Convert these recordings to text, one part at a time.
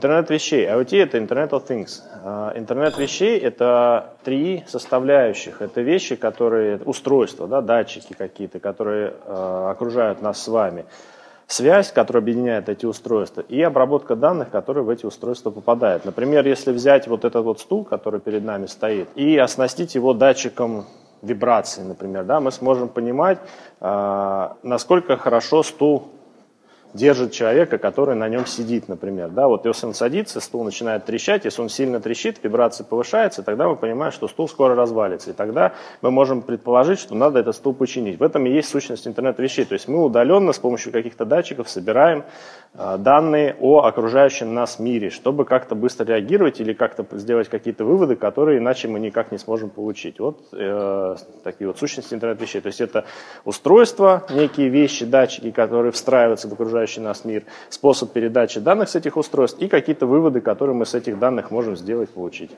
Интернет вещей. IoT – это Internet of Things. А, интернет вещей – это три составляющих. Это вещи, которые, устройства, да, датчики какие-то, которые э, окружают нас с вами. Связь, которая объединяет эти устройства, и обработка данных, которые в эти устройства попадают. Например, если взять вот этот вот стул, который перед нами стоит, и оснастить его датчиком вибрации, например, да, мы сможем понимать, э, насколько хорошо стул держит человека, который на нем сидит, например. Да, вот если он садится, стул начинает трещать, если он сильно трещит, вибрация повышается, тогда мы понимаем, что стул скоро развалится. И тогда мы можем предположить, что надо этот стул починить. В этом и есть сущность интернета вещей. То есть мы удаленно с помощью каких-то датчиков собираем данные о окружающем нас мире, чтобы как-то быстро реагировать или как-то сделать какие-то выводы, которые иначе мы никак не сможем получить. Вот э, такие вот сущности интернет вещей. То есть это устройства, некие вещи, датчики, которые встраиваются в окружающий нас мир, способ передачи данных с этих устройств и какие-то выводы, которые мы с этих данных можем сделать, получить.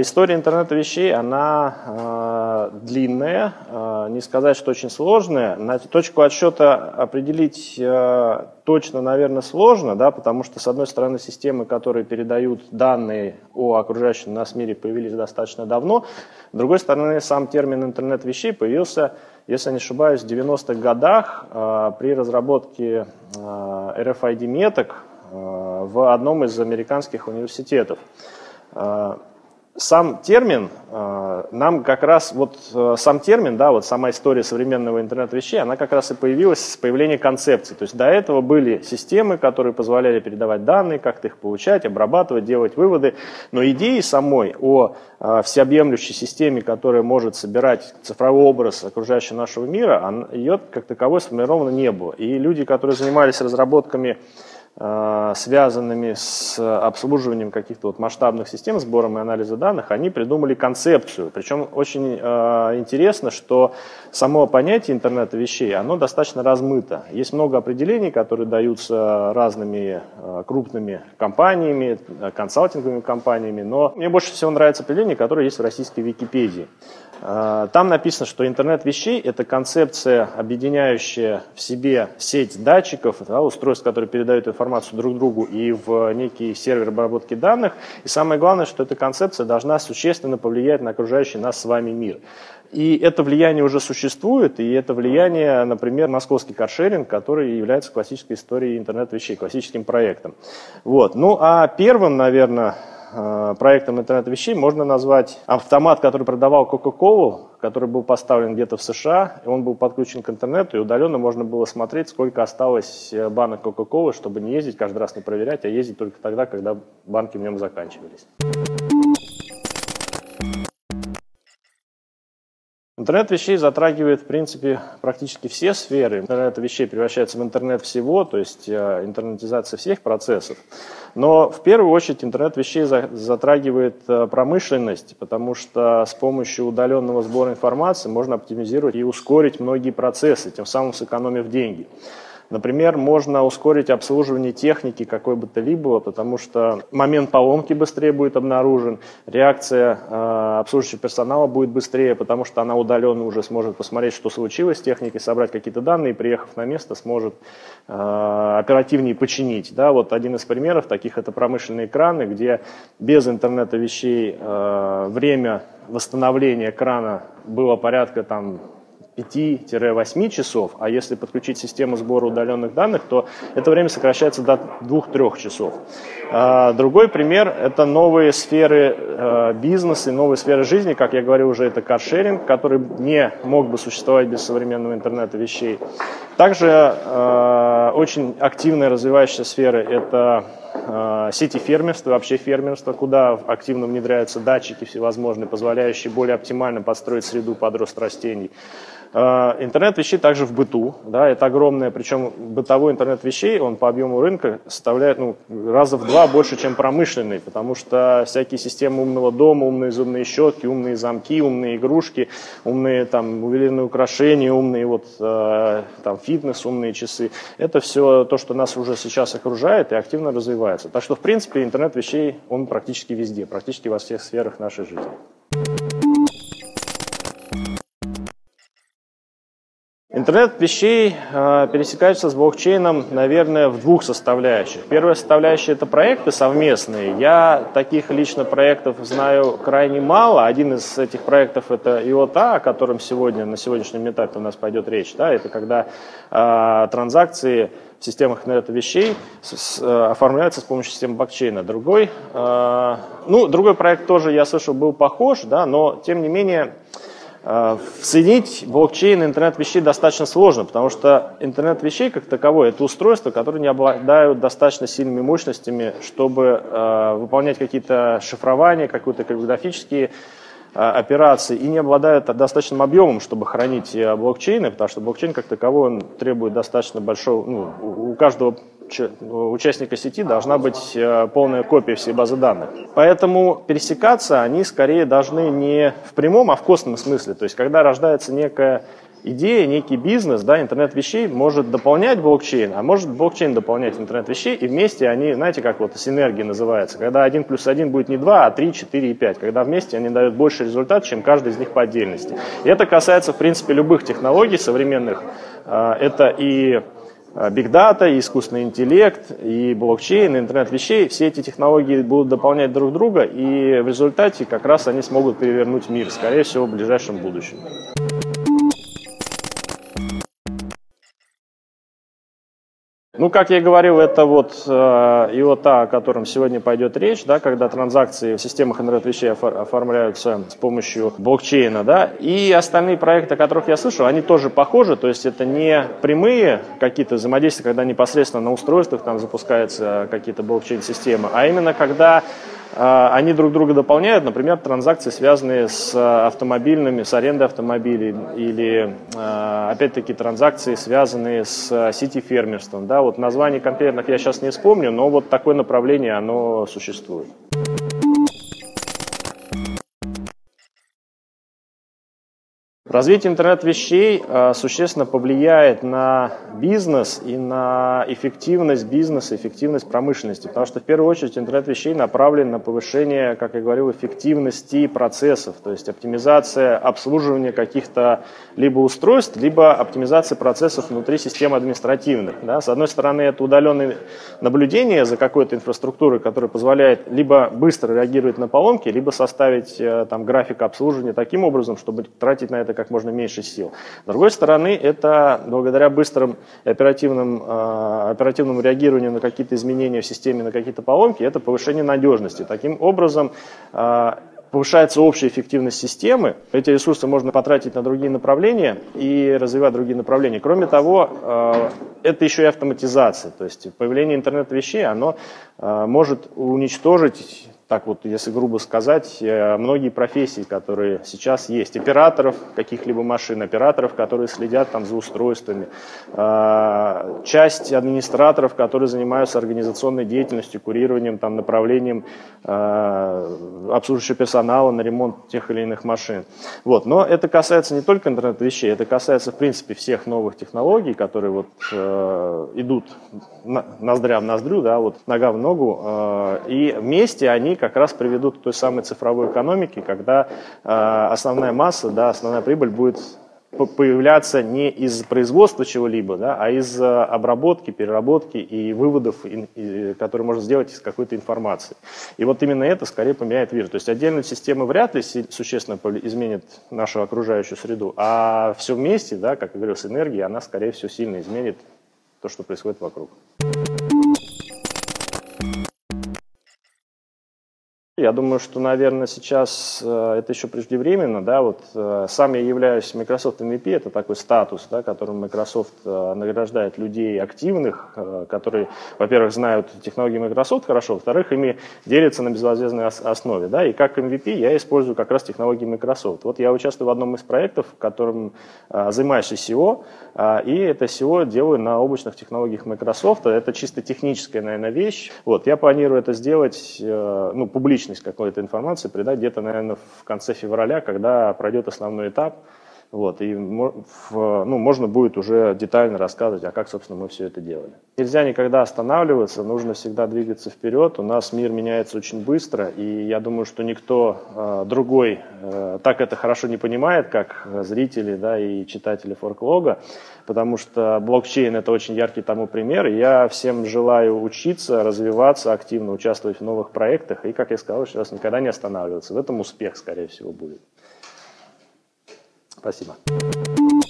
История интернета вещей, она э, длинная, э, не сказать, что очень сложная. На точку отсчета определить э, точно, наверное, сложно, да, потому что, с одной стороны, системы, которые передают данные о окружающем нас мире, появились достаточно давно. С другой стороны, сам термин интернет вещей появился, если не ошибаюсь, в 90-х годах э, при разработке э, RFID-меток э, в одном из американских университетов. Сам термин, э, нам как раз, вот э, сам термин, да, вот сама история современного интернет-вещей, она как раз и появилась с появления концепции. То есть до этого были системы, которые позволяли передавать данные, как-то их получать, обрабатывать, делать выводы. Но идеи самой о э, всеобъемлющей системе, которая может собирать цифровой образ окружающего нашего мира, ее как таковой сформировано не было. И люди, которые занимались разработками связанными с обслуживанием каких-то вот масштабных систем, сбором и анализа данных, они придумали концепцию. Причем очень э, интересно, что само понятие интернета вещей, оно достаточно размыто. Есть много определений, которые даются разными э, крупными компаниями, э, консалтинговыми компаниями, но мне больше всего нравится определение, которое есть в российской Википедии. Э, там написано, что интернет вещей – это концепция, объединяющая в себе сеть датчиков, да, устройств, которые передают информацию друг другу и в некий сервер обработки данных. И самое главное, что эта концепция должна существенно повлиять на окружающий нас с вами мир. И это влияние уже существует, и это влияние, например, московский каршеринг, который является классической историей интернет-вещей, классическим проектом. Вот. Ну а первым, наверное, проектом интернет вещей можно назвать автомат, который продавал Coca-Cola, который был поставлен где-то в США, и он был подключен к интернету, и удаленно можно было смотреть, сколько осталось э, банок Coca-Cola, чтобы не ездить каждый раз не проверять, а ездить только тогда, когда банки в нем заканчивались. Интернет вещей затрагивает, в принципе, практически все сферы. Интернет вещей превращается в интернет всего, то есть э, интернетизация всех процессов. Но в первую очередь интернет вещей затрагивает э, промышленность, потому что с помощью удаленного сбора информации можно оптимизировать и ускорить многие процессы, тем самым сэкономив деньги. Например, можно ускорить обслуживание техники какой бы то ни было, потому что момент поломки быстрее будет обнаружен, реакция э, обслуживающего персонала будет быстрее, потому что она удаленно уже сможет посмотреть, что случилось с техникой, собрать какие-то данные, и, приехав на место, сможет э, оперативнее починить. Да, вот один из примеров таких это промышленные краны, где без интернета вещей э, время восстановления крана было порядка там 5-8 часов, а если подключить систему сбора удаленных данных, то это время сокращается до 2-3 часов. А, другой пример – это новые сферы э, бизнеса и новые сферы жизни, как я говорил уже, это каршеринг, который не мог бы существовать без современного интернета вещей. Также э, очень активная развивающаяся сфера – это сети фермерства, вообще фермерство, куда активно внедряются датчики всевозможные, позволяющие более оптимально подстроить среду под рост растений. Э, интернет вещей также в быту, да, это огромное, причем бытовой интернет вещей, он по объему рынка составляет ну, раза в два больше, чем промышленный, потому что всякие системы умного дома, умные зубные щетки, умные замки, умные игрушки, умные там ювелирные украшения, умные вот э, там фитнес, умные часы, это все то, что нас уже сейчас окружает и активно развивается. Так что, в принципе, интернет вещей, он практически везде, практически во всех сферах нашей жизни. Интернет вещей э, пересекается с блокчейном, наверное, в двух составляющих. Первая составляющая – это проекты совместные. Я таких лично проектов знаю крайне мало. Один из этих проектов – это IOTA, о котором сегодня, на сегодняшнем этапе у нас пойдет речь. Да? Это когда э, транзакции в системах интернета вещей с, с, э, оформляются с помощью системы блокчейна. Другой, э, ну, другой проект тоже, я слышал, был похож, да, но тем не менее соединить блокчейн и интернет вещей достаточно сложно, потому что интернет вещей как таковой – это устройства, которые не обладают достаточно сильными мощностями, чтобы э, выполнять какие-то шифрования, какие-то криптографические э, операции и не обладают достаточным объемом, чтобы хранить э, блокчейны, потому что блокчейн как таковой он требует достаточно большого, ну, у каждого участника сети должна быть э, полная копия всей базы данных. Поэтому пересекаться они скорее должны не в прямом, а в косвенном смысле. То есть, когда рождается некая идея, некий бизнес, да, интернет вещей может дополнять блокчейн, а может блокчейн дополнять интернет вещей, и вместе они, знаете, как вот синергия называется, когда один плюс один будет не два, а три, четыре и пять, когда вместе они дают больше результат, чем каждый из них по отдельности. И это касается, в принципе, любых технологий современных. Э, это и Big Data, и искусственный интеллект, и блокчейн, и интернет вещей, все эти технологии будут дополнять друг друга, и в результате как раз они смогут перевернуть мир, скорее всего, в ближайшем будущем. Ну, как я говорил, это вот э, IOTA, о котором сегодня пойдет речь, да, когда транзакции в системах интернет-вещей оформляются с помощью блокчейна, да, и остальные проекты, о которых я слышал, они тоже похожи, то есть это не прямые какие-то взаимодействия, когда непосредственно на устройствах там запускаются какие-то блокчейн-системы, а именно когда они друг друга дополняют, например, транзакции, связанные с автомобильными, с арендой автомобилей, или, а, опять-таки, транзакции, связанные с сети-фермерством. Да, вот названий конкретных я сейчас не вспомню, но вот такое направление, оно существует. Развитие интернет-вещей э, существенно повлияет на бизнес и на эффективность бизнеса, эффективность промышленности, потому что в первую очередь интернет-вещей направлен на повышение, как я говорил, эффективности процессов, то есть оптимизация обслуживания каких-то либо устройств, либо оптимизация процессов внутри системы административных. Да? С одной стороны, это удаленное наблюдение за какой-то инфраструктурой, которая позволяет либо быстро реагировать на поломки, либо составить э, там, график обслуживания таким образом, чтобы тратить на это как можно меньше сил. С другой стороны, это благодаря быстрым оперативным, э, оперативному реагированию на какие-то изменения в системе, на какие-то поломки, это повышение надежности. Таким образом, э, повышается общая эффективность системы, эти ресурсы можно потратить на другие направления и развивать другие направления. Кроме того, э, это еще и автоматизация, то есть появление интернет-вещей, оно может уничтожить так вот, если грубо сказать, э, многие профессии, которые сейчас есть, операторов каких-либо машин, операторов, которые следят там за устройствами, э, часть администраторов, которые занимаются организационной деятельностью, курированием, там, направлением э, обслуживающего персонала на ремонт тех или иных машин. Вот. Но это касается не только интернет-вещей, это касается, в принципе, всех новых технологий, которые вот, идут ноздря в ноздрю, да, вот, нога в ногу, и вместе они как раз приведут к той самой цифровой экономике, когда э, основная масса, да, основная прибыль будет появляться не из производства чего-либо, да, а из э, обработки, переработки и выводов, которые можно сделать из какой-то информации. И вот именно это скорее поменяет мир. То есть отдельные системы вряд ли существенно изменят нашу окружающую среду, а все вместе, да, как я говорил, с энергией, она скорее всего сильно изменит то, что происходит вокруг. Я думаю, что, наверное, сейчас э, это еще преждевременно. Да, вот, э, сам я являюсь Microsoft MVP, это такой статус, да, которым Microsoft э, награждает людей активных, которые, во-первых, знают технологии Microsoft хорошо, во-вторых, ими делятся на безвозмездной основе. Да, и как MVP я использую как раз технологии Microsoft. Вот я участвую в одном из проектов, в котором занимаюсь SEO, и это SEO делаю на облачных технологиях Microsoft. Это чисто техническая, наверное, вещь. Вот, я планирую это сделать ну, публично публичность какой-то информации придать где-то, наверное, в конце февраля, когда пройдет основной этап Вот, и в, ну, можно будет уже детально рассказывать, а как, собственно, мы все это делали. Нельзя никогда останавливаться, нужно всегда двигаться вперед. У нас мир меняется очень быстро, и я думаю, что никто э, другой э, так это хорошо не понимает, как зрители да, и читатели форклога, потому что блокчейн – это очень яркий тому пример. Я всем желаю учиться, развиваться, активно участвовать в новых проектах и, как я сказал, раз, никогда не останавливаться. В этом успех, скорее всего, будет. たします。